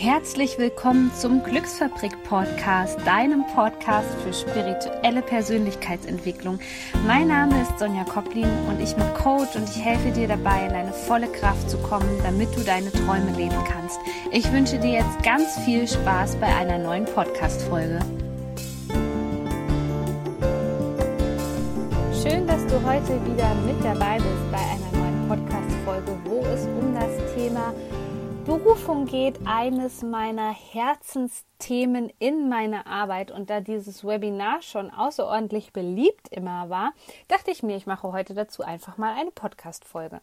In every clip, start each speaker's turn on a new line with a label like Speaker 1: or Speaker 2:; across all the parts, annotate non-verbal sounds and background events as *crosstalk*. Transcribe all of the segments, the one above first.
Speaker 1: Herzlich willkommen zum Glücksfabrik Podcast, deinem Podcast für spirituelle Persönlichkeitsentwicklung. Mein Name ist Sonja Koplin und ich bin Coach und ich helfe dir dabei, in deine volle Kraft zu kommen, damit du deine Träume leben kannst. Ich wünsche dir jetzt ganz viel Spaß bei einer neuen Podcast-Folge. Schön, dass du heute wieder mit dabei bist bei einer neuen Podcast-Folge, wo es um das Thema Berufung geht, eines meiner Herzensthemen in meiner Arbeit. Und da dieses Webinar schon außerordentlich beliebt immer war, dachte ich mir, ich mache heute dazu einfach mal eine Podcast-Folge.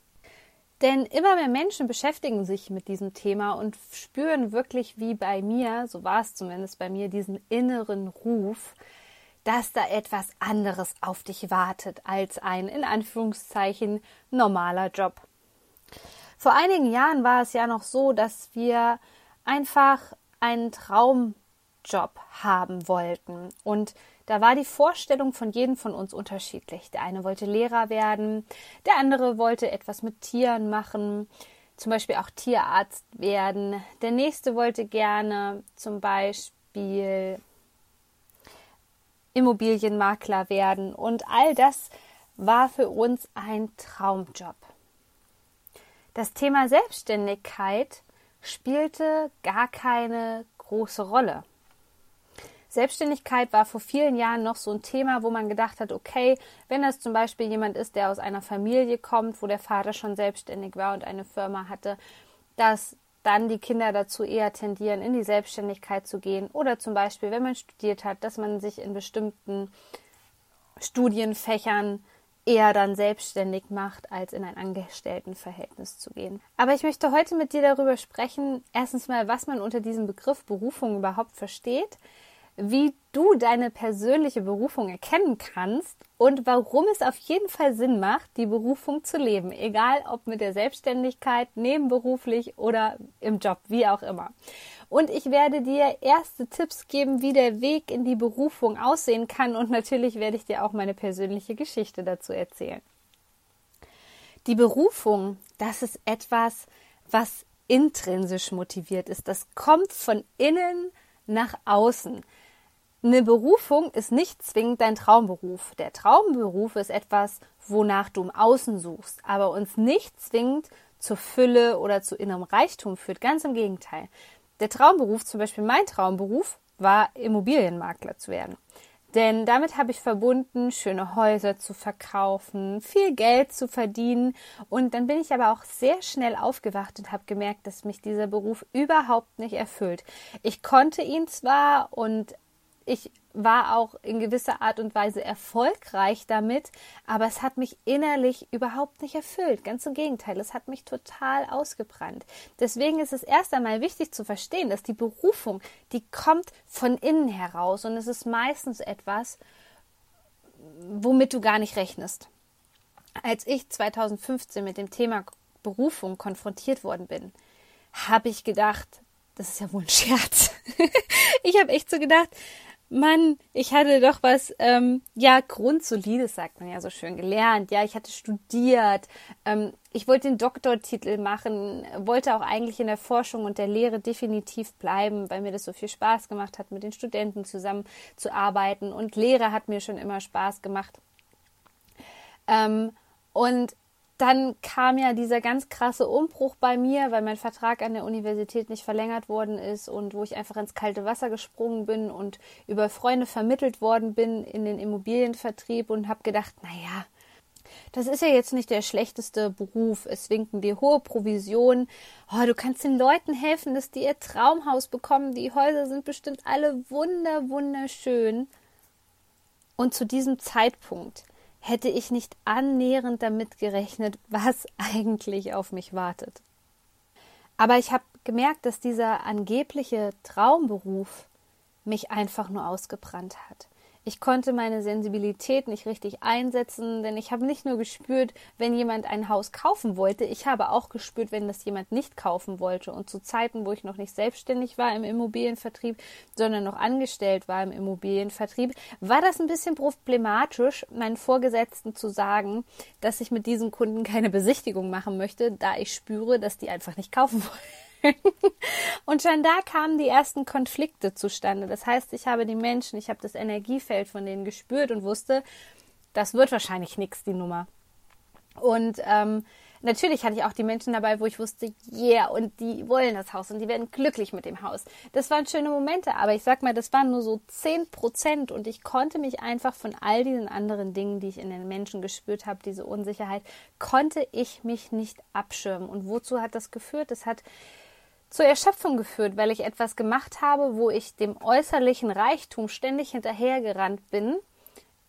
Speaker 1: Denn immer mehr Menschen beschäftigen sich mit diesem Thema und spüren wirklich wie bei mir, so war es zumindest bei mir, diesen inneren Ruf, dass da etwas anderes auf dich wartet als ein in Anführungszeichen normaler Job. Vor einigen Jahren war es ja noch so, dass wir einfach einen Traumjob haben wollten. Und da war die Vorstellung von jedem von uns unterschiedlich. Der eine wollte Lehrer werden, der andere wollte etwas mit Tieren machen, zum Beispiel auch Tierarzt werden. Der nächste wollte gerne zum Beispiel Immobilienmakler werden. Und all das war für uns ein Traumjob. Das Thema Selbstständigkeit spielte gar keine große Rolle. Selbstständigkeit war vor vielen Jahren noch so ein Thema, wo man gedacht hat, okay, wenn das zum Beispiel jemand ist, der aus einer Familie kommt, wo der Vater schon selbstständig war und eine Firma hatte, dass dann die Kinder dazu eher tendieren, in die Selbstständigkeit zu gehen. Oder zum Beispiel, wenn man studiert hat, dass man sich in bestimmten Studienfächern eher dann selbstständig macht, als in ein Angestelltenverhältnis zu gehen. Aber ich möchte heute mit dir darüber sprechen, erstens mal, was man unter diesem Begriff Berufung überhaupt versteht, wie du deine persönliche Berufung erkennen kannst und warum es auf jeden Fall Sinn macht, die Berufung zu leben, egal ob mit der Selbstständigkeit, nebenberuflich oder im Job, wie auch immer. Und ich werde dir erste Tipps geben, wie der Weg in die Berufung aussehen kann und natürlich werde ich dir auch meine persönliche Geschichte dazu erzählen. Die Berufung, das ist etwas, was intrinsisch motiviert ist. Das kommt von innen nach außen. Eine Berufung ist nicht zwingend dein Traumberuf. Der Traumberuf ist etwas, wonach du im Außen suchst, aber uns nicht zwingend zur Fülle oder zu innerem Reichtum führt. Ganz im Gegenteil. Der Traumberuf, zum Beispiel mein Traumberuf, war Immobilienmakler zu werden. Denn damit habe ich verbunden, schöne Häuser zu verkaufen, viel Geld zu verdienen. Und dann bin ich aber auch sehr schnell aufgewacht und habe gemerkt, dass mich dieser Beruf überhaupt nicht erfüllt. Ich konnte ihn zwar und ich war auch in gewisser Art und Weise erfolgreich damit, aber es hat mich innerlich überhaupt nicht erfüllt. Ganz im Gegenteil, es hat mich total ausgebrannt. Deswegen ist es erst einmal wichtig zu verstehen, dass die Berufung, die kommt von innen heraus und es ist meistens etwas, womit du gar nicht rechnest. Als ich 2015 mit dem Thema Berufung konfrontiert worden bin, habe ich gedacht, das ist ja wohl ein Scherz. *laughs* ich habe echt so gedacht, Mann, ich hatte doch was, ähm, ja, Grundsolides, sagt man ja so schön, gelernt. Ja, ich hatte studiert. Ähm, ich wollte den Doktortitel machen, wollte auch eigentlich in der Forschung und der Lehre definitiv bleiben, weil mir das so viel Spaß gemacht hat, mit den Studenten zusammen zu arbeiten. Und Lehre hat mir schon immer Spaß gemacht. Ähm, und dann kam ja dieser ganz krasse Umbruch bei mir, weil mein Vertrag an der Universität nicht verlängert worden ist und wo ich einfach ins kalte Wasser gesprungen bin und über Freunde vermittelt worden bin in den Immobilienvertrieb und habe gedacht, naja, das ist ja jetzt nicht der schlechteste Beruf. Es winken dir hohe Provisionen. Oh, du kannst den Leuten helfen, dass die ihr Traumhaus bekommen. Die Häuser sind bestimmt alle wunder, wunderschön. Und zu diesem Zeitpunkt hätte ich nicht annähernd damit gerechnet, was *laughs* eigentlich auf mich wartet. Aber ich habe gemerkt, dass dieser angebliche Traumberuf mich einfach nur ausgebrannt hat. Ich konnte meine Sensibilität nicht richtig einsetzen, denn ich habe nicht nur gespürt, wenn jemand ein Haus kaufen wollte, ich habe auch gespürt, wenn das jemand nicht kaufen wollte. Und zu Zeiten, wo ich noch nicht selbstständig war im Immobilienvertrieb, sondern noch angestellt war im Immobilienvertrieb, war das ein bisschen problematisch, meinen Vorgesetzten zu sagen, dass ich mit diesen Kunden keine Besichtigung machen möchte, da ich spüre, dass die einfach nicht kaufen wollen. *laughs* und schon da kamen die ersten Konflikte zustande. Das heißt, ich habe die Menschen, ich habe das Energiefeld von denen gespürt und wusste, das wird wahrscheinlich nichts, die Nummer. Und ähm, natürlich hatte ich auch die Menschen dabei, wo ich wusste, yeah, und die wollen das Haus und die werden glücklich mit dem Haus. Das waren schöne Momente, aber ich sag mal, das waren nur so 10 Prozent und ich konnte mich einfach von all diesen anderen Dingen, die ich in den Menschen gespürt habe, diese Unsicherheit, konnte ich mich nicht abschirmen. Und wozu hat das geführt? Das hat zur Erschöpfung geführt, weil ich etwas gemacht habe, wo ich dem äußerlichen Reichtum ständig hinterhergerannt bin,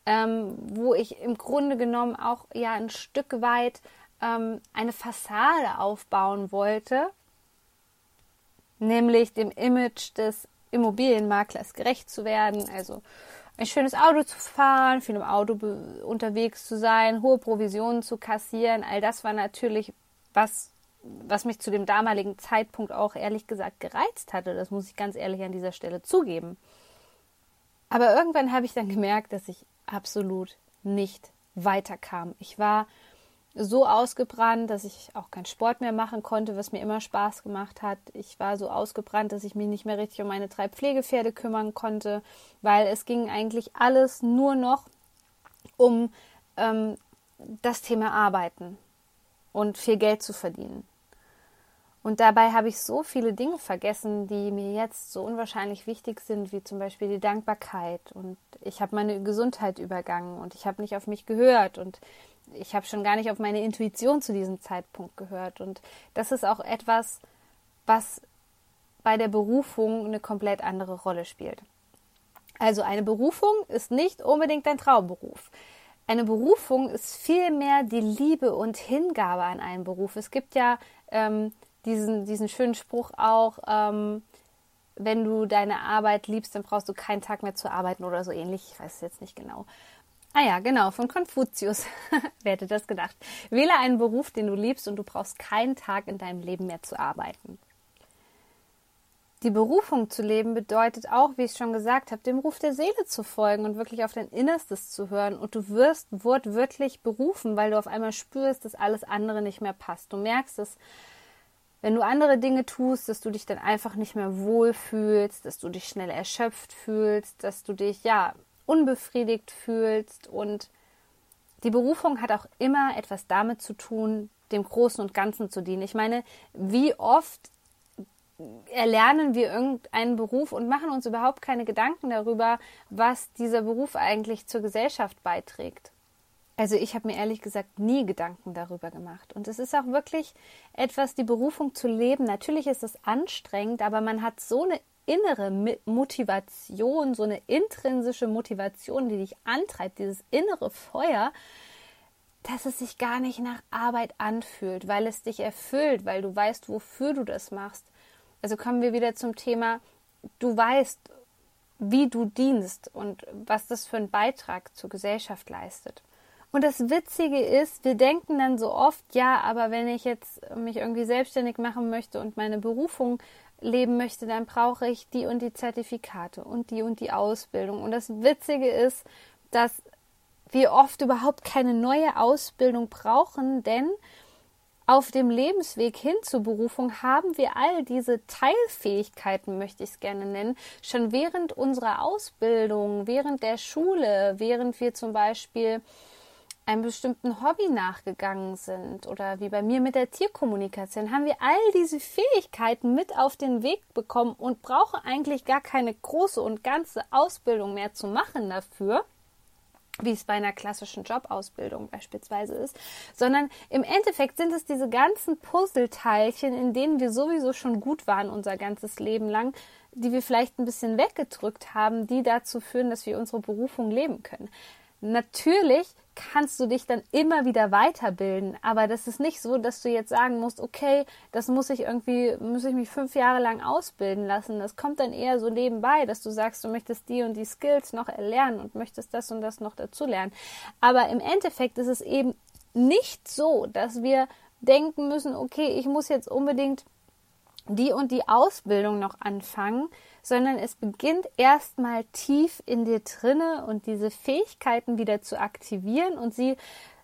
Speaker 1: ähm, wo ich im Grunde genommen auch ja ein Stück weit ähm, eine Fassade aufbauen wollte, nämlich dem Image des Immobilienmaklers gerecht zu werden, also ein schönes Auto zu fahren, viel im Auto unterwegs zu sein, hohe Provisionen zu kassieren. All das war natürlich was, was mich zu dem damaligen Zeitpunkt auch ehrlich gesagt gereizt hatte. Das muss ich ganz ehrlich an dieser Stelle zugeben. Aber irgendwann habe ich dann gemerkt, dass ich absolut nicht weiterkam. Ich war so ausgebrannt, dass ich auch keinen Sport mehr machen konnte, was mir immer Spaß gemacht hat. Ich war so ausgebrannt, dass ich mich nicht mehr richtig um meine drei Pflegepferde kümmern konnte, weil es ging eigentlich alles nur noch um ähm, das Thema Arbeiten und viel Geld zu verdienen. Und dabei habe ich so viele Dinge vergessen, die mir jetzt so unwahrscheinlich wichtig sind, wie zum Beispiel die Dankbarkeit. Und ich habe meine Gesundheit übergangen und ich habe nicht auf mich gehört und ich habe schon gar nicht auf meine Intuition zu diesem Zeitpunkt gehört. Und das ist auch etwas, was bei der Berufung eine komplett andere Rolle spielt. Also eine Berufung ist nicht unbedingt ein Traumberuf. Eine Berufung ist vielmehr die Liebe und Hingabe an einen Beruf. Es gibt ja ähm, diesen, diesen schönen Spruch auch, ähm, wenn du deine Arbeit liebst, dann brauchst du keinen Tag mehr zu arbeiten oder so ähnlich. Ich weiß es jetzt nicht genau. Ah ja, genau, von Konfuzius. *laughs* Wer hätte das gedacht? Wähle einen Beruf, den du liebst und du brauchst keinen Tag in deinem Leben mehr zu arbeiten. Die Berufung zu leben bedeutet auch, wie ich schon gesagt habe, dem Ruf der Seele zu folgen und wirklich auf dein Innerstes zu hören. Und du wirst wortwörtlich berufen, weil du auf einmal spürst, dass alles andere nicht mehr passt. Du merkst es, wenn du andere Dinge tust, dass du dich dann einfach nicht mehr wohlfühlst, dass du dich schnell erschöpft fühlst, dass du dich ja unbefriedigt fühlst. Und die Berufung hat auch immer etwas damit zu tun, dem Großen und Ganzen zu dienen. Ich meine, wie oft erlernen wir irgendeinen Beruf und machen uns überhaupt keine Gedanken darüber, was dieser Beruf eigentlich zur Gesellschaft beiträgt. Also ich habe mir ehrlich gesagt nie Gedanken darüber gemacht. Und es ist auch wirklich etwas, die Berufung zu leben. Natürlich ist es anstrengend, aber man hat so eine innere Motivation, so eine intrinsische Motivation, die dich antreibt, dieses innere Feuer, dass es sich gar nicht nach Arbeit anfühlt, weil es dich erfüllt, weil du weißt, wofür du das machst. Also kommen wir wieder zum Thema, du weißt, wie du dienst und was das für einen Beitrag zur Gesellschaft leistet. Und das Witzige ist, wir denken dann so oft, ja, aber wenn ich jetzt mich irgendwie selbstständig machen möchte und meine Berufung leben möchte, dann brauche ich die und die Zertifikate und die und die Ausbildung. Und das Witzige ist, dass wir oft überhaupt keine neue Ausbildung brauchen, denn auf dem Lebensweg hin zur Berufung haben wir all diese Teilfähigkeiten, möchte ich es gerne nennen, schon während unserer Ausbildung, während der Schule, während wir zum Beispiel einem bestimmten Hobby nachgegangen sind oder wie bei mir mit der Tierkommunikation, haben wir all diese Fähigkeiten mit auf den Weg bekommen und brauchen eigentlich gar keine große und ganze Ausbildung mehr zu machen dafür, wie es bei einer klassischen Jobausbildung beispielsweise ist, sondern im Endeffekt sind es diese ganzen Puzzleteilchen, in denen wir sowieso schon gut waren unser ganzes Leben lang, die wir vielleicht ein bisschen weggedrückt haben, die dazu führen, dass wir unsere Berufung leben können. Natürlich kannst du dich dann immer wieder weiterbilden. Aber das ist nicht so, dass du jetzt sagen musst, okay, das muss ich irgendwie, muss ich mich fünf Jahre lang ausbilden lassen. Das kommt dann eher so nebenbei, dass du sagst, du möchtest die und die Skills noch erlernen und möchtest das und das noch dazu lernen. Aber im Endeffekt ist es eben nicht so, dass wir denken müssen, okay, ich muss jetzt unbedingt die und die Ausbildung noch anfangen, sondern es beginnt erstmal tief in dir drinne und diese Fähigkeiten wieder zu aktivieren und sie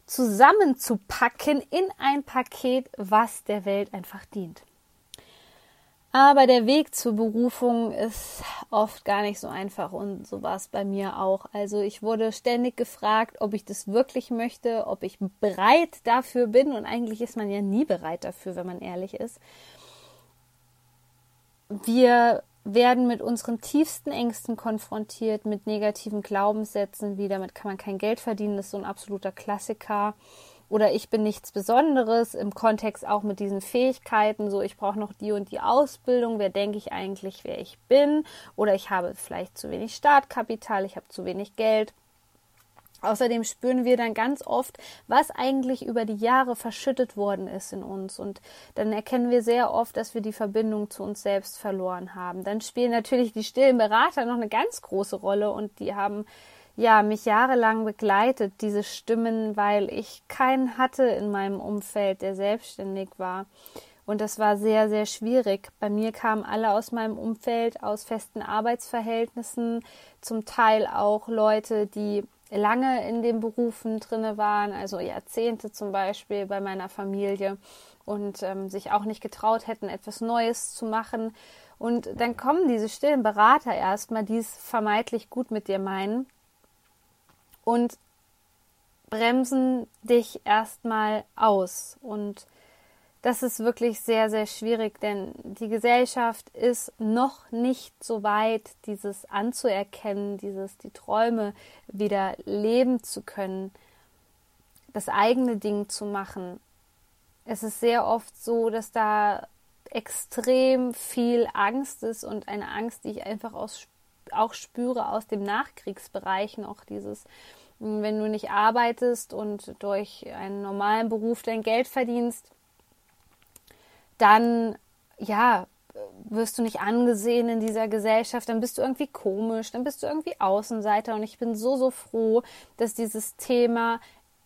Speaker 1: zusammenzupacken in ein Paket, was der Welt einfach dient. Aber der Weg zur Berufung ist oft gar nicht so einfach und so war es bei mir auch. Also ich wurde ständig gefragt, ob ich das wirklich möchte, ob ich bereit dafür bin und eigentlich ist man ja nie bereit dafür, wenn man ehrlich ist. Wir werden mit unseren tiefsten Ängsten konfrontiert, mit negativen Glaubenssätzen, wie damit kann man kein Geld verdienen, das ist so ein absoluter Klassiker oder ich bin nichts Besonderes im Kontext auch mit diesen Fähigkeiten, so ich brauche noch die und die Ausbildung, wer denke ich eigentlich, wer ich bin oder ich habe vielleicht zu wenig Startkapital, ich habe zu wenig Geld. Außerdem spüren wir dann ganz oft, was eigentlich über die Jahre verschüttet worden ist in uns. Und dann erkennen wir sehr oft, dass wir die Verbindung zu uns selbst verloren haben. Dann spielen natürlich die stillen Berater noch eine ganz große Rolle und die haben ja, mich jahrelang begleitet, diese Stimmen, weil ich keinen hatte in meinem Umfeld, der selbstständig war. Und das war sehr, sehr schwierig. Bei mir kamen alle aus meinem Umfeld, aus festen Arbeitsverhältnissen, zum Teil auch Leute, die lange in den Berufen drinne waren, also Jahrzehnte zum Beispiel bei meiner Familie und ähm, sich auch nicht getraut hätten, etwas Neues zu machen. Und dann kommen diese stillen Berater erstmal, die es vermeintlich gut mit dir meinen und bremsen dich erstmal aus. Und das ist wirklich sehr, sehr schwierig, denn die Gesellschaft ist noch nicht so weit, dieses anzuerkennen, dieses, die Träume wieder leben zu können, das eigene Ding zu machen. Es ist sehr oft so, dass da extrem viel Angst ist und eine Angst, die ich einfach aus auch spüre aus dem Nachkriegsbereich noch dieses, wenn du nicht arbeitest und durch einen normalen Beruf dein Geld verdienst, dann ja, wirst du nicht angesehen in dieser Gesellschaft, dann bist du irgendwie komisch, dann bist du irgendwie Außenseiter und ich bin so, so froh, dass dieses Thema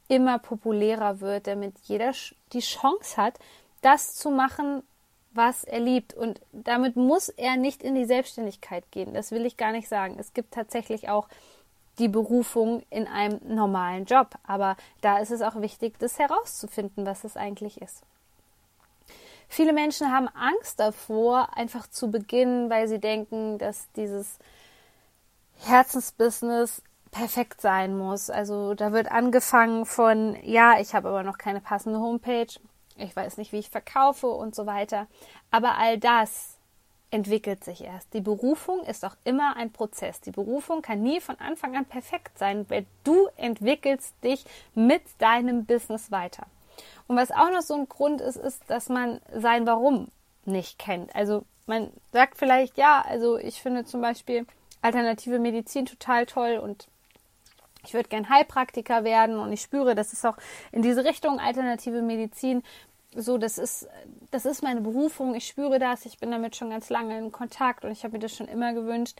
Speaker 1: immer populärer wird, damit jeder die Chance hat, das zu machen, was er liebt. Und damit muss er nicht in die Selbstständigkeit gehen. Das will ich gar nicht sagen. Es gibt tatsächlich auch die Berufung in einem normalen Job. Aber da ist es auch wichtig, das herauszufinden, was es eigentlich ist. Viele Menschen haben Angst davor, einfach zu beginnen, weil sie denken, dass dieses Herzensbusiness perfekt sein muss. Also da wird angefangen von, ja, ich habe aber noch keine passende Homepage, ich weiß nicht, wie ich verkaufe und so weiter. Aber all das entwickelt sich erst. Die Berufung ist auch immer ein Prozess. Die Berufung kann nie von Anfang an perfekt sein, weil du entwickelst dich mit deinem Business weiter. Und was auch noch so ein Grund ist, ist, dass man sein Warum nicht kennt. Also man sagt vielleicht, ja, also ich finde zum Beispiel alternative Medizin total toll und ich würde gern Heilpraktiker werden und ich spüre, das ist auch in diese Richtung alternative Medizin so, das ist, das ist meine Berufung. Ich spüre das. Ich bin damit schon ganz lange in Kontakt und ich habe mir das schon immer gewünscht.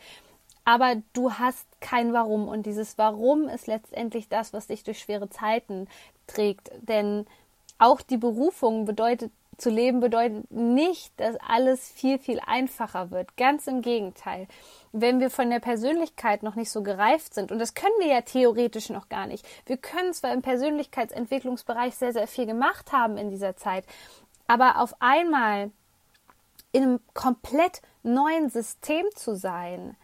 Speaker 1: Aber du hast kein Warum und dieses Warum ist letztendlich das, was dich durch schwere Zeiten trägt. Denn auch die Berufung bedeutet zu leben bedeutet nicht, dass alles viel, viel einfacher wird. Ganz im Gegenteil. Wenn wir von der Persönlichkeit noch nicht so gereift sind, und das können wir ja theoretisch noch gar nicht. Wir können zwar im Persönlichkeitsentwicklungsbereich sehr, sehr viel gemacht haben in dieser Zeit, aber auf einmal in einem komplett neuen System zu sein,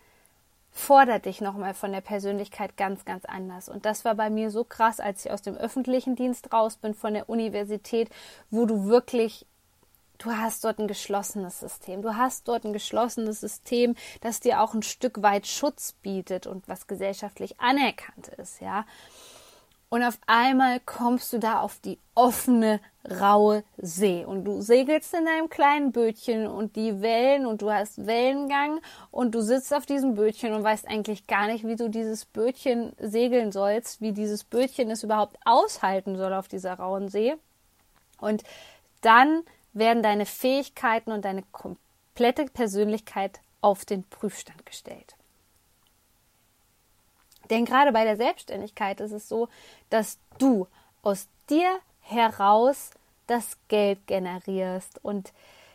Speaker 1: fordert dich nochmal von der Persönlichkeit ganz, ganz anders. Und das war bei mir so krass, als ich aus dem öffentlichen Dienst raus bin, von der Universität, wo du wirklich, du hast dort ein geschlossenes System. Du hast dort ein geschlossenes System, das dir auch ein Stück weit Schutz bietet und was gesellschaftlich anerkannt ist, ja. Und auf einmal kommst du da auf die offene, raue See. Und du segelst in deinem kleinen Bötchen und die Wellen und du hast Wellengang und du sitzt auf diesem Bötchen und weißt eigentlich gar nicht, wie du dieses Bötchen segeln sollst, wie dieses Bötchen es überhaupt aushalten soll auf dieser rauen See. Und dann werden deine Fähigkeiten und deine komplette Persönlichkeit auf den Prüfstand gestellt. Denn gerade bei der Selbstständigkeit ist es so, dass du aus dir heraus das Geld generierst und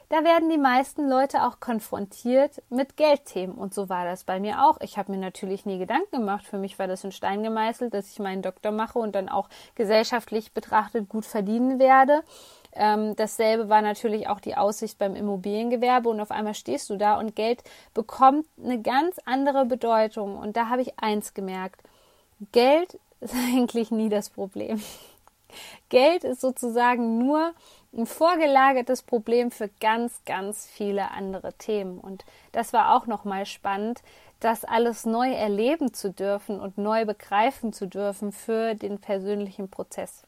Speaker 1: da werden die meisten Leute auch konfrontiert mit Geldthemen. Und so war das bei mir auch. Ich habe mir natürlich nie Gedanken gemacht. Für mich war das ein Stein gemeißelt, dass ich meinen Doktor mache und dann auch gesellschaftlich betrachtet gut verdienen werde. Ähm, dasselbe war natürlich auch die Aussicht beim Immobiliengewerbe und auf einmal stehst du da und Geld bekommt eine ganz andere Bedeutung. Und da habe ich eins gemerkt. Geld *laughs* ist eigentlich nie das Problem. Geld ist sozusagen nur ein vorgelagertes Problem für ganz, ganz viele andere Themen. Und das war auch nochmal spannend, das alles neu erleben zu dürfen und neu begreifen zu dürfen für den persönlichen Prozess.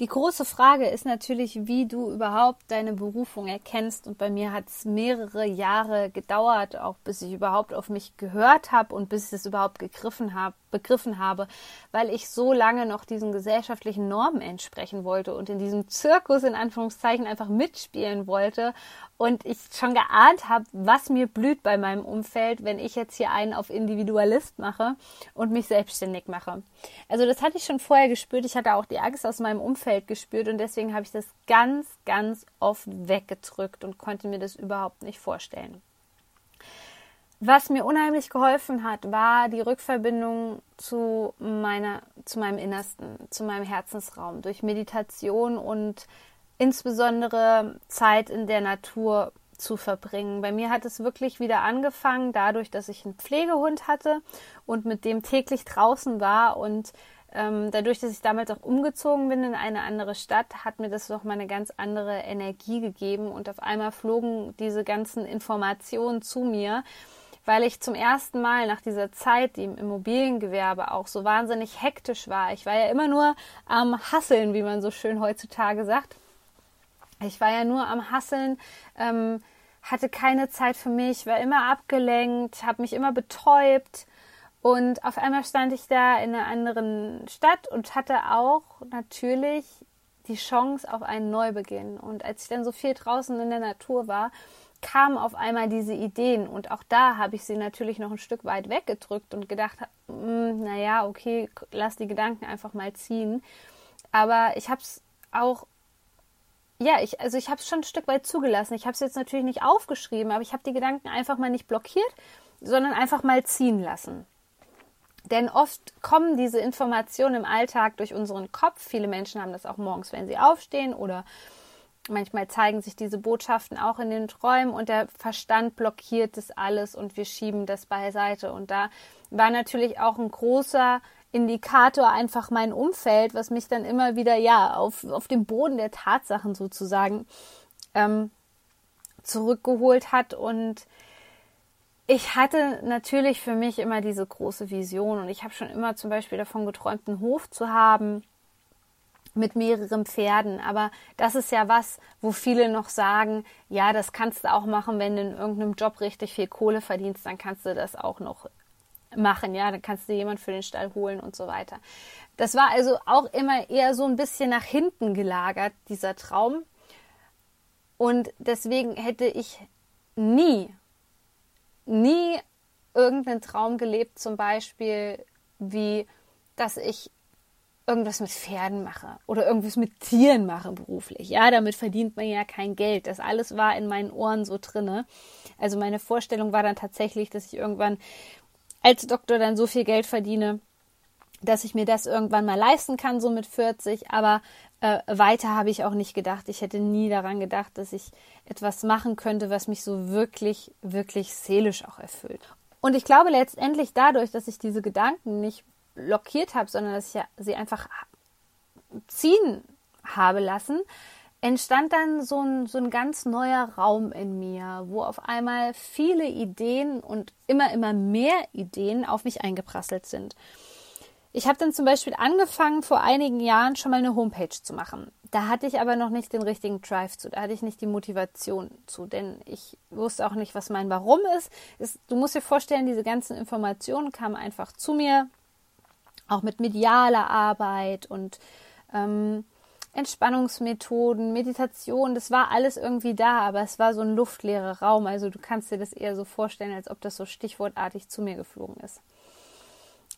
Speaker 1: Die große Frage ist natürlich, wie du überhaupt deine Berufung erkennst. Und bei mir hat es mehrere Jahre gedauert, auch bis ich überhaupt auf mich gehört habe und bis ich es überhaupt gegriffen habe, begriffen habe, weil ich so lange noch diesen gesellschaftlichen Normen entsprechen wollte und in diesem Zirkus in Anführungszeichen einfach mitspielen wollte und ich schon geahnt habe, was mir blüht bei meinem Umfeld, wenn ich jetzt hier einen auf Individualist mache und mich selbstständig mache. Also das hatte ich schon vorher gespürt. Ich hatte auch die Angst aus meinem Umfeld gespürt und deswegen habe ich das ganz, ganz oft weggedrückt und konnte mir das überhaupt nicht vorstellen. Was mir unheimlich geholfen hat, war die Rückverbindung zu meiner, zu meinem Innersten, zu meinem Herzensraum durch Meditation und insbesondere Zeit in der Natur zu verbringen. Bei mir hat es wirklich wieder angefangen, dadurch, dass ich einen Pflegehund hatte und mit dem täglich draußen war und ähm, dadurch, dass ich damals auch umgezogen bin in eine andere Stadt, hat mir das noch mal eine ganz andere Energie gegeben und auf einmal flogen diese ganzen Informationen zu mir, weil ich zum ersten Mal nach dieser Zeit, die im Immobiliengewerbe auch so wahnsinnig hektisch war. Ich war ja immer nur am Hasseln, wie man so schön heutzutage sagt ich war ja nur am Hasseln, ähm, hatte keine Zeit für mich, war immer abgelenkt, habe mich immer betäubt. Und auf einmal stand ich da in einer anderen Stadt und hatte auch natürlich die Chance auf einen Neubeginn. Und als ich dann so viel draußen in der Natur war, kamen auf einmal diese Ideen. Und auch da habe ich sie natürlich noch ein Stück weit weggedrückt und gedacht, hm, naja, okay, lass die Gedanken einfach mal ziehen. Aber ich habe es auch ja, ich, also ich habe es schon ein Stück weit zugelassen. Ich habe es jetzt natürlich nicht aufgeschrieben, aber ich habe die Gedanken einfach mal nicht blockiert, sondern einfach mal ziehen lassen. Denn oft kommen diese Informationen im Alltag durch unseren Kopf. Viele Menschen haben das auch morgens, wenn sie aufstehen oder manchmal zeigen sich diese Botschaften auch in den Träumen und der Verstand blockiert das alles und wir schieben das beiseite. Und da war natürlich auch ein großer Indikator einfach mein Umfeld, was mich dann immer wieder ja auf, auf den Boden der Tatsachen sozusagen ähm, zurückgeholt hat. Und ich hatte natürlich für mich immer diese große Vision und ich habe schon immer zum Beispiel davon geträumt, einen Hof zu haben mit mehreren Pferden. Aber das ist ja was, wo viele noch sagen, ja, das kannst du auch machen, wenn du in irgendeinem Job richtig viel Kohle verdienst, dann kannst du das auch noch machen, ja, dann kannst du jemand für den Stall holen und so weiter. Das war also auch immer eher so ein bisschen nach hinten gelagert, dieser Traum. Und deswegen hätte ich nie, nie irgendeinen Traum gelebt, zum Beispiel wie, dass ich irgendwas mit Pferden mache oder irgendwas mit Tieren mache beruflich. Ja, damit verdient man ja kein Geld. Das alles war in meinen Ohren so drinne. Also meine Vorstellung war dann tatsächlich, dass ich irgendwann als Doktor dann so viel Geld verdiene, dass ich mir das irgendwann mal leisten kann, so mit 40. Aber äh, weiter habe ich auch nicht gedacht. Ich hätte nie daran gedacht, dass ich etwas machen könnte, was mich so wirklich, wirklich seelisch auch erfüllt. Und ich glaube letztendlich dadurch, dass ich diese Gedanken nicht blockiert habe, sondern dass ich sie einfach ziehen habe lassen, entstand dann so ein, so ein ganz neuer Raum in mir, wo auf einmal viele Ideen und immer, immer mehr Ideen auf mich eingeprasselt sind. Ich habe dann zum Beispiel angefangen, vor einigen Jahren schon mal eine Homepage zu machen. Da hatte ich aber noch nicht den richtigen Drive zu, da hatte ich nicht die Motivation zu, denn ich wusste auch nicht, was mein Warum ist. Es, du musst dir vorstellen, diese ganzen Informationen kamen einfach zu mir, auch mit medialer Arbeit und ähm, Entspannungsmethoden, Meditation, das war alles irgendwie da, aber es war so ein luftleerer Raum. Also du kannst dir das eher so vorstellen, als ob das so stichwortartig zu mir geflogen ist.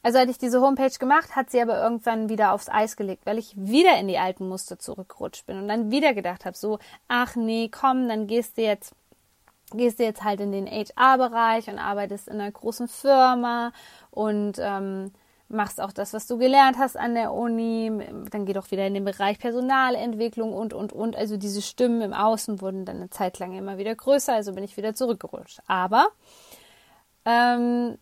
Speaker 1: Also hatte ich diese Homepage gemacht, hat sie aber irgendwann wieder aufs Eis gelegt, weil ich wieder in die alten Muster zurückgerutscht bin und dann wieder gedacht habe, so, ach nee, komm, dann gehst du jetzt gehst du jetzt halt in den HR-Bereich und arbeitest in einer großen Firma und ähm, machst auch das, was du gelernt hast an der Uni, dann geh doch wieder in den Bereich Personalentwicklung und, und, und. Also diese Stimmen im Außen wurden dann eine Zeit lang immer wieder größer, also bin ich wieder zurückgerutscht. Aber ähm,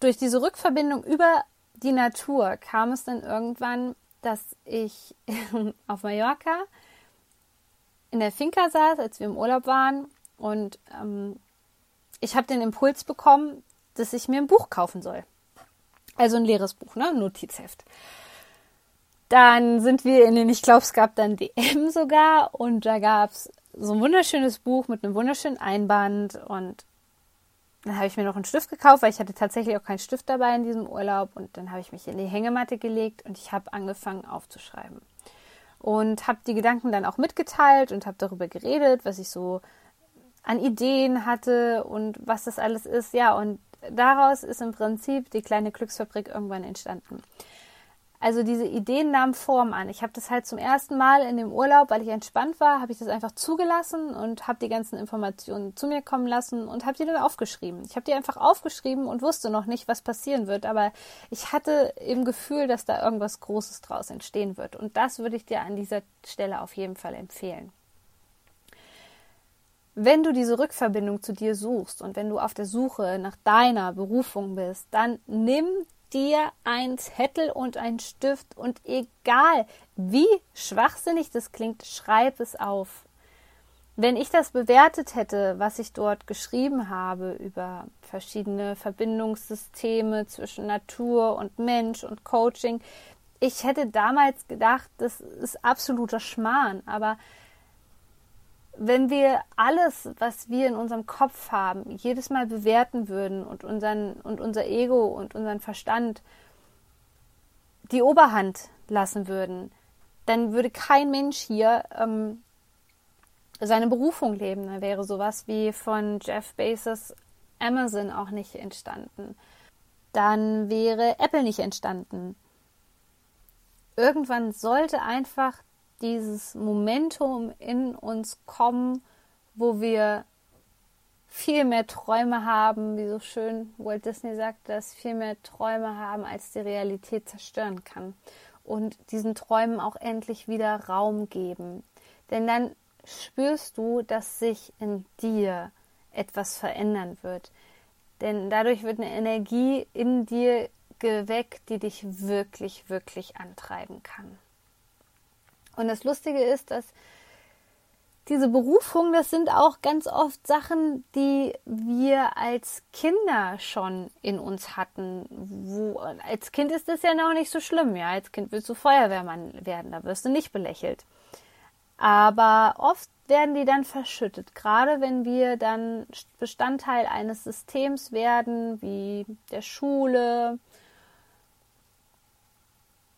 Speaker 1: durch diese Rückverbindung über die Natur kam es dann irgendwann, dass ich *laughs* auf Mallorca in der Finca saß, als wir im Urlaub waren und ähm, ich habe den Impuls bekommen, dass ich mir ein Buch kaufen soll. Also ein leeres Buch, ne? Notizheft. Dann sind wir in den, ich glaube, es gab dann DM sogar und da gab es so ein wunderschönes Buch mit einem wunderschönen Einband und dann habe ich mir noch einen Stift gekauft, weil ich hatte tatsächlich auch keinen Stift dabei in diesem Urlaub und dann habe ich mich in die Hängematte gelegt und ich habe angefangen aufzuschreiben und habe die Gedanken dann auch mitgeteilt und habe darüber geredet, was ich so an Ideen hatte und was das alles ist. Ja, und daraus ist im Prinzip die kleine Glücksfabrik irgendwann entstanden. Also diese Ideen nahmen Form an. Ich habe das halt zum ersten Mal in dem Urlaub, weil ich entspannt war, habe ich das einfach zugelassen und habe die ganzen Informationen zu mir kommen lassen und habe die dann aufgeschrieben. Ich habe die einfach aufgeschrieben und wusste noch nicht, was passieren wird, aber ich hatte im Gefühl, dass da irgendwas Großes draus entstehen wird. Und das würde ich dir an dieser Stelle auf jeden Fall empfehlen. Wenn du diese Rückverbindung zu dir suchst und wenn du auf der Suche nach deiner Berufung bist, dann nimm dir ein Zettel und ein Stift und egal wie schwachsinnig das klingt, schreib es auf. Wenn ich das bewertet hätte, was ich dort geschrieben habe über verschiedene Verbindungssysteme zwischen Natur und Mensch und Coaching, ich hätte damals gedacht, das ist absoluter Schmarrn, aber wenn wir alles, was wir in unserem Kopf haben, jedes Mal bewerten würden und, unseren, und unser Ego und unseren Verstand die Oberhand lassen würden, dann würde kein Mensch hier ähm, seine Berufung leben. Dann wäre sowas wie von Jeff Bezos Amazon auch nicht entstanden. Dann wäre Apple nicht entstanden. Irgendwann sollte einfach dieses Momentum in uns kommen, wo wir viel mehr Träume haben, wie so schön Walt Disney sagt, dass viel mehr Träume haben, als die Realität zerstören kann. Und diesen Träumen auch endlich wieder Raum geben. Denn dann spürst du, dass sich in dir etwas verändern wird. Denn dadurch wird eine Energie in dir geweckt, die dich wirklich, wirklich antreiben kann. Und das Lustige ist, dass diese Berufung, das sind auch ganz oft Sachen, die wir als Kinder schon in uns hatten. Wo, als Kind ist das ja noch nicht so schlimm. Ja, als Kind willst du Feuerwehrmann werden, da wirst du nicht belächelt. Aber oft werden die dann verschüttet, gerade wenn wir dann Bestandteil eines Systems werden, wie der Schule,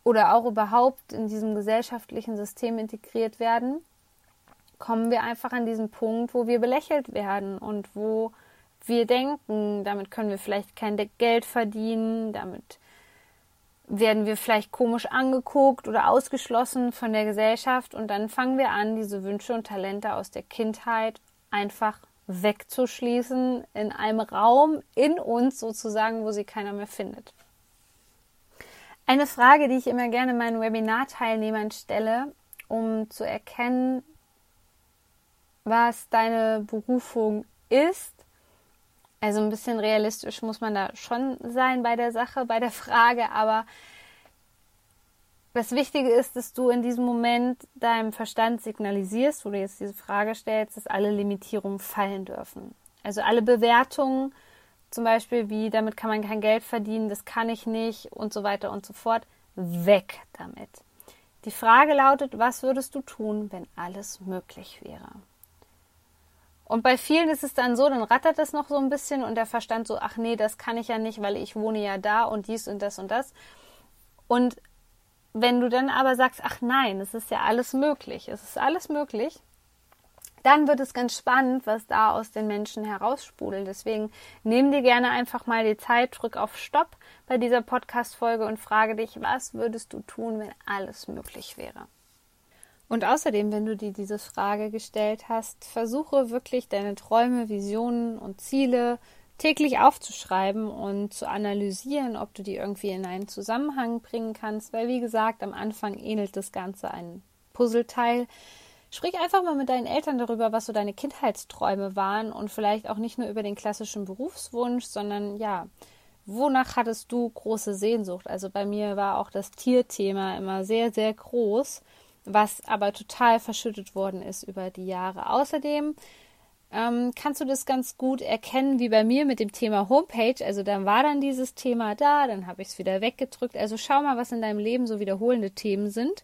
Speaker 1: oder auch überhaupt in diesem gesellschaftlichen System integriert werden, kommen wir einfach an diesen Punkt, wo wir belächelt werden und wo wir denken, damit können wir vielleicht kein Geld verdienen, damit werden wir vielleicht komisch angeguckt oder ausgeschlossen von der Gesellschaft und dann fangen wir an, diese Wünsche und Talente aus der Kindheit einfach wegzuschließen in einem Raum in uns sozusagen, wo sie keiner mehr findet. Eine Frage, die ich immer gerne meinen Webinar-Teilnehmern stelle, um zu erkennen, was deine Berufung ist. Also ein bisschen realistisch muss man da schon sein bei der Sache, bei der Frage, aber das Wichtige ist, dass du in diesem Moment deinem Verstand signalisierst, wo du jetzt diese Frage stellst, dass alle Limitierungen fallen dürfen. Also alle Bewertungen, zum Beispiel wie damit kann man kein Geld verdienen, das kann ich nicht und so weiter und so fort. Weg damit. Die Frage lautet, was würdest du tun, wenn alles möglich wäre? Und bei vielen ist es dann so, dann rattert es noch so ein bisschen und der Verstand so, ach nee, das kann ich ja nicht, weil ich wohne ja da und dies und das und das. Und wenn du dann aber sagst, ach nein, es ist ja alles möglich, es ist alles möglich, dann wird es ganz spannend, was da aus den Menschen heraussprudelt. Deswegen nimm dir gerne einfach mal die Zeit, drück auf Stopp bei dieser Podcast-Folge und frage dich, was würdest du tun, wenn alles möglich wäre? Und außerdem, wenn du dir diese Frage gestellt hast, versuche wirklich deine Träume, Visionen und Ziele täglich aufzuschreiben und zu analysieren, ob du die irgendwie in einen Zusammenhang bringen kannst, weil wie gesagt, am Anfang ähnelt das Ganze ein Puzzleteil. Sprich einfach mal mit deinen Eltern darüber, was so deine Kindheitsträume waren und vielleicht auch nicht nur über den klassischen Berufswunsch, sondern ja, wonach hattest du große Sehnsucht? Also bei mir war auch das Tierthema immer sehr, sehr groß, was aber total verschüttet worden ist über die Jahre. Außerdem ähm, kannst du das ganz gut erkennen, wie bei mir mit dem Thema Homepage. Also dann war dann dieses Thema da, dann habe ich es wieder weggedrückt. Also schau mal, was in deinem Leben so wiederholende Themen sind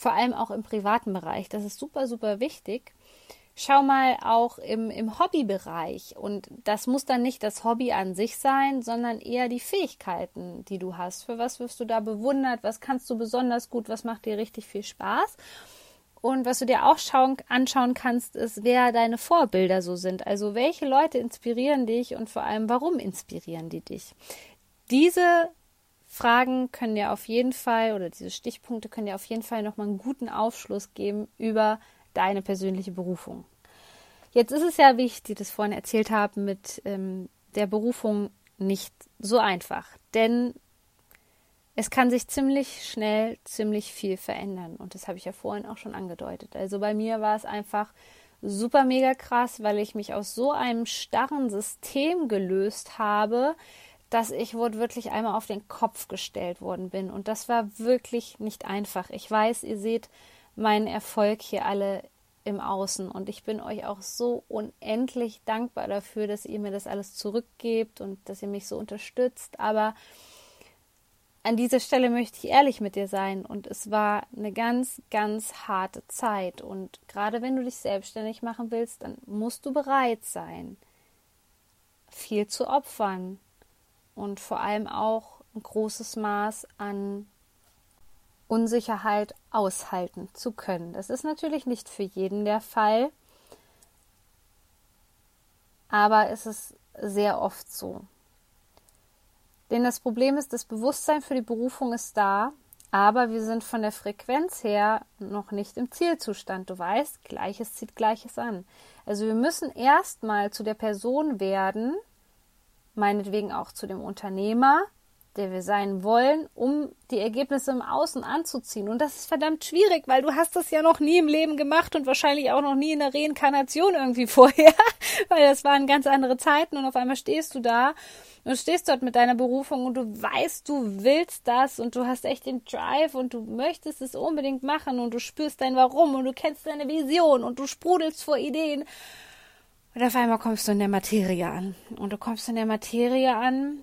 Speaker 1: vor allem auch im privaten Bereich. Das ist super, super wichtig. Schau mal auch im, im Hobbybereich. Und das muss dann nicht das Hobby an sich sein, sondern eher die Fähigkeiten, die du hast. Für was wirst du da bewundert? Was kannst du besonders gut? Was macht dir richtig viel Spaß? Und was du dir auch schauen, anschauen kannst, ist, wer deine Vorbilder so sind. Also welche Leute inspirieren dich und vor allem, warum inspirieren die dich? Diese Fragen können dir auf jeden Fall oder diese Stichpunkte können dir auf jeden Fall nochmal einen guten Aufschluss geben über deine persönliche Berufung. Jetzt ist es ja, wie ich dir das vorhin erzählt habe, mit ähm, der Berufung nicht so einfach, denn es kann sich ziemlich schnell ziemlich viel verändern und das habe ich ja vorhin auch schon angedeutet. Also bei mir war es einfach super mega krass, weil ich mich aus so einem starren System gelöst habe, dass ich wortwörtlich einmal auf den Kopf gestellt worden bin. Und das war wirklich nicht einfach. Ich weiß, ihr seht meinen Erfolg hier alle im Außen. Und ich bin euch auch so unendlich dankbar dafür, dass ihr mir das alles zurückgebt und dass ihr mich so unterstützt. Aber an dieser Stelle möchte ich ehrlich mit dir sein. Und es war eine ganz, ganz harte Zeit. Und gerade wenn du dich selbstständig machen willst, dann musst du bereit sein, viel zu opfern, und vor allem auch ein großes Maß an Unsicherheit aushalten zu können. Das ist natürlich nicht für jeden der Fall, aber es ist sehr oft so. Denn das Problem ist, das Bewusstsein für die Berufung ist da, aber wir sind von der Frequenz her noch nicht im Zielzustand. Du weißt, Gleiches zieht Gleiches an. Also wir müssen erstmal zu der Person werden, meinetwegen auch zu dem Unternehmer, der wir sein wollen, um die Ergebnisse im Außen anzuziehen. Und das ist verdammt schwierig, weil du hast das ja noch nie im Leben gemacht und wahrscheinlich auch noch nie in der Reinkarnation irgendwie *laughs* vorher, weil das waren ganz andere Zeiten und auf einmal stehst du da und stehst dort mit deiner Berufung und du weißt, du willst das und du hast echt den Drive und du möchtest es unbedingt machen und du spürst dein Warum und du kennst deine Vision und du sprudelst vor Ideen und auf einmal kommst du in der Materie an. Und du kommst in der Materie an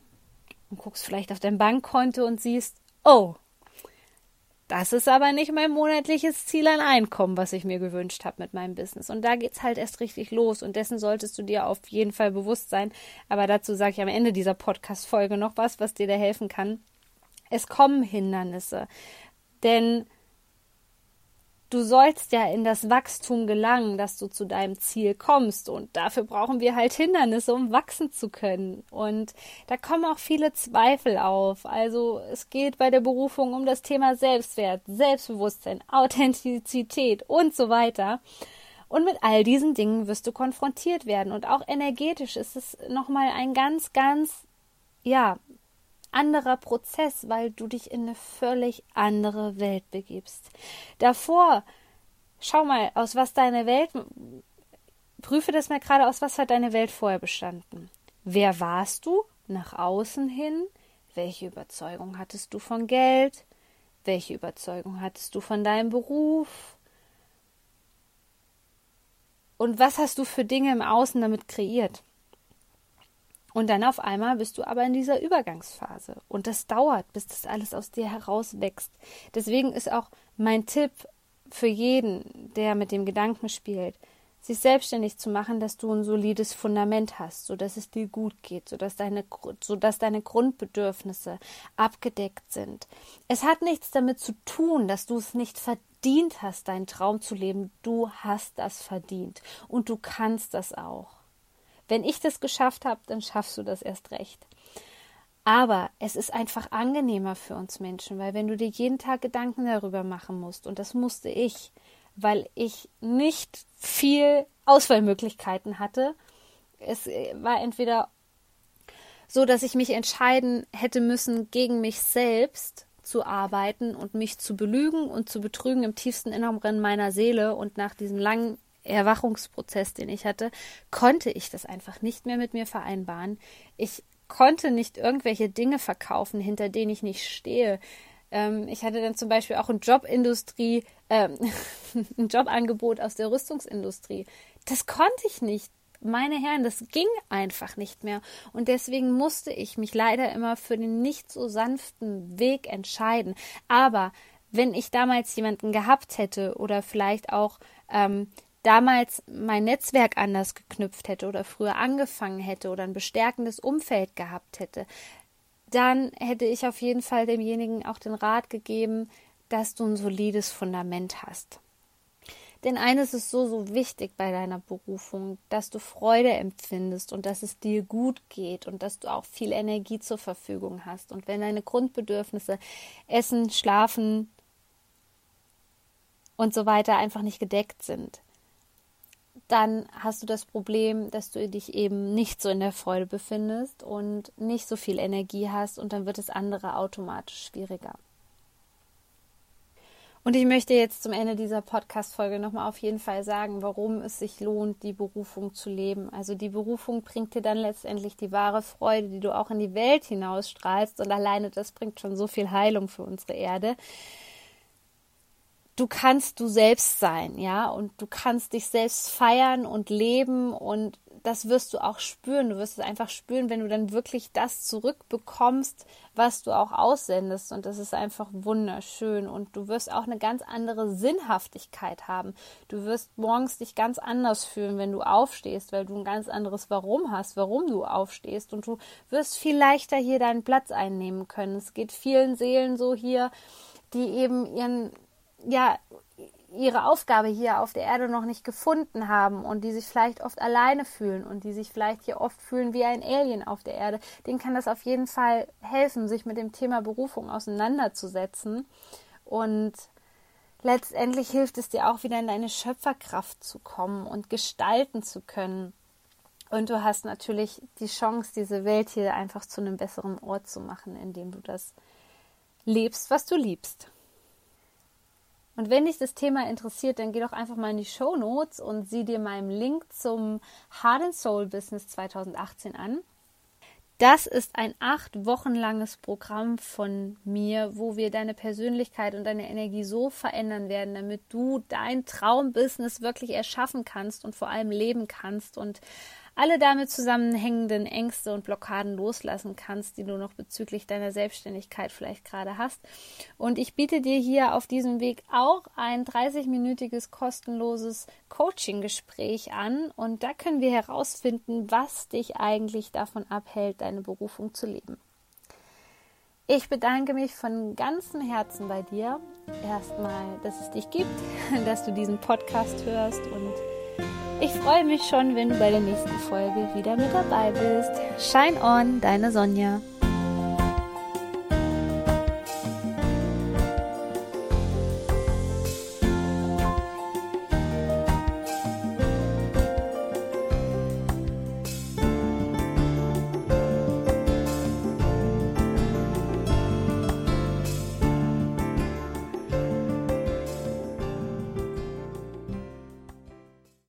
Speaker 1: und guckst vielleicht auf dein Bankkonto und siehst, oh, das ist aber nicht mein monatliches Ziel an Einkommen, was ich mir gewünscht habe mit meinem Business. Und da geht's halt erst richtig los. Und dessen solltest du dir auf jeden Fall bewusst sein. Aber dazu sage ich am Ende dieser Podcast-Folge noch was, was dir da helfen kann. Es kommen Hindernisse. Denn du sollst ja in das Wachstum gelangen, dass du zu deinem Ziel kommst. Und dafür brauchen wir halt Hindernisse, um wachsen zu können. Und da kommen auch viele Zweifel auf. Also es geht bei der Berufung um das Thema Selbstwert, Selbstbewusstsein, Authentizität und so weiter. Und mit all diesen Dingen wirst du konfrontiert werden. Und auch energetisch ist es nochmal ein ganz, ganz, ja, anderer Prozess, weil du dich in eine völlig andere Welt begibst. Davor, schau mal, aus was deine Welt, prüfe das mal gerade, aus was hat deine Welt vorher bestanden. Wer warst du nach außen hin? Welche Überzeugung hattest du von Geld? Welche Überzeugung hattest du von deinem Beruf? Und was hast du für Dinge im Außen damit kreiert? Und dann auf einmal bist du aber in dieser Übergangsphase. Und das dauert, bis das alles aus dir herauswächst. Deswegen ist auch mein Tipp für jeden, der mit dem Gedanken spielt, sich selbstständig zu machen, dass du ein solides Fundament hast, sodass es dir gut geht, sodass deine, sodass deine Grundbedürfnisse abgedeckt sind. Es hat nichts damit zu tun, dass du es nicht verdient hast, deinen Traum zu leben. Du hast das verdient und du kannst das auch. Wenn ich das geschafft habe, dann schaffst du das erst recht. Aber es ist einfach angenehmer für uns Menschen, weil wenn du dir jeden Tag Gedanken darüber machen musst, und das musste ich, weil ich nicht viel Auswahlmöglichkeiten hatte, es war entweder so, dass ich mich entscheiden hätte müssen, gegen mich selbst zu arbeiten und mich zu belügen und zu betrügen im tiefsten Inneren meiner Seele. Und nach diesem langen Erwachungsprozess, den ich hatte, konnte ich das einfach nicht mehr mit mir vereinbaren. Ich konnte nicht irgendwelche Dinge verkaufen, hinter denen ich nicht stehe. Ähm, ich hatte dann zum Beispiel auch ein Jobindustrie, ähm, *laughs* ein Jobangebot aus der Rüstungsindustrie. Das konnte ich nicht. Meine Herren, das ging einfach nicht mehr. Und deswegen musste ich mich leider immer für den nicht so sanften Weg entscheiden. Aber wenn ich damals jemanden gehabt hätte oder vielleicht auch ähm, damals mein Netzwerk anders geknüpft hätte oder früher angefangen hätte oder ein bestärkendes Umfeld gehabt hätte, dann hätte ich auf jeden Fall demjenigen auch den Rat gegeben, dass du ein solides Fundament hast. Denn eines ist so, so wichtig bei deiner Berufung, dass du Freude empfindest und dass es dir gut geht und dass du auch viel Energie zur Verfügung hast. Und wenn deine Grundbedürfnisse Essen, Schlafen und so weiter einfach nicht gedeckt sind, dann hast du das Problem, dass du dich eben nicht so in der Freude befindest und nicht so viel Energie hast und dann wird es andere automatisch schwieriger. Und ich möchte jetzt zum Ende dieser Podcast-Folge nochmal auf jeden Fall sagen, warum es sich lohnt, die Berufung zu leben. Also die Berufung bringt dir dann letztendlich die wahre Freude, die du auch in die Welt hinausstrahlst. Und alleine das bringt schon so viel Heilung für unsere Erde du kannst du selbst sein, ja, und du kannst dich selbst feiern und leben und das wirst du auch spüren. Du wirst es einfach spüren, wenn du dann wirklich das zurückbekommst, was du auch aussendest. Und das ist einfach wunderschön. Und du wirst auch eine ganz andere Sinnhaftigkeit haben. Du wirst morgens dich ganz anders fühlen, wenn du aufstehst, weil du ein ganz anderes Warum hast, warum du aufstehst. Und du wirst viel leichter hier deinen Platz einnehmen können. Es geht vielen Seelen so hier, die eben ihren ja ihre Aufgabe hier auf der Erde noch nicht gefunden haben und die sich vielleicht oft alleine fühlen und die sich vielleicht hier oft fühlen wie ein Alien auf der Erde, denen kann das auf jeden Fall helfen, sich mit dem Thema Berufung auseinanderzusetzen. Und letztendlich hilft es dir auch wieder in deine Schöpferkraft zu kommen und gestalten zu können. Und du hast natürlich die Chance, diese Welt hier einfach zu einem besseren Ort zu machen, indem du das lebst, was du liebst. Und wenn dich das Thema interessiert, dann geh doch einfach mal in die Show Notes und sieh dir meinen Link zum Heart and Soul Business 2018 an. Das ist ein acht Wochen langes Programm von mir, wo wir deine Persönlichkeit und deine Energie so verändern werden, damit du dein Traumbusiness wirklich erschaffen kannst und vor allem leben kannst und alle damit zusammenhängenden Ängste und Blockaden loslassen kannst, die du noch bezüglich deiner Selbstständigkeit vielleicht gerade hast. Und ich biete dir hier auf diesem Weg auch ein 30-minütiges kostenloses Coaching-Gespräch an. Und da können wir herausfinden, was dich eigentlich davon abhält, deine Berufung zu leben. Ich bedanke mich von ganzem Herzen bei dir. Erstmal, dass es dich gibt, *laughs* dass du diesen Podcast hörst und ich freue mich schon, wenn du bei der nächsten Folge wieder mit dabei bist. Shine on, deine Sonja.